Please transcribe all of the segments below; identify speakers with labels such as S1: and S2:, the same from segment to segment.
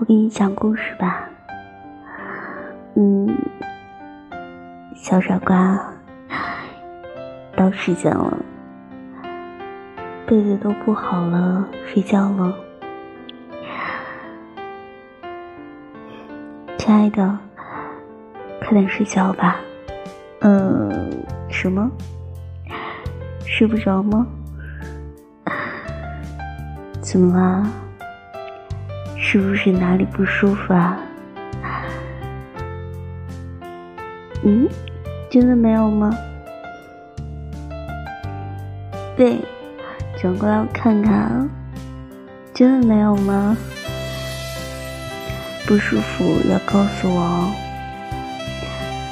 S1: 我给你讲故事吧。嗯，小傻瓜，到时间了，被子都铺好了，睡觉了。亲爱的，快点睡觉吧。嗯，什么？睡不着吗？怎么啦？是不是哪里不舒服啊？嗯，真的没有吗？对，转过来我看看，真的没有吗？不舒服要告诉我哦，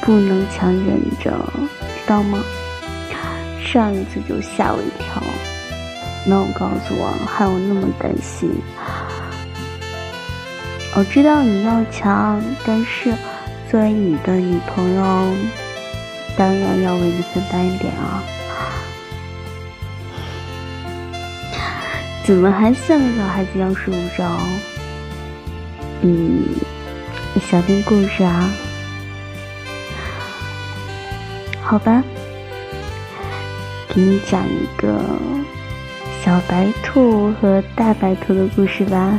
S1: 不能强忍着，知道吗？上一次就吓我一跳，没有告诉我，害我那么担心。我知道你要强，但是作为你的女朋友，当然要为你分担一点啊。怎么还像个小孩子一样睡不着？嗯，想听故事啊？好吧，给你讲一个小白兔和大白兔的故事吧。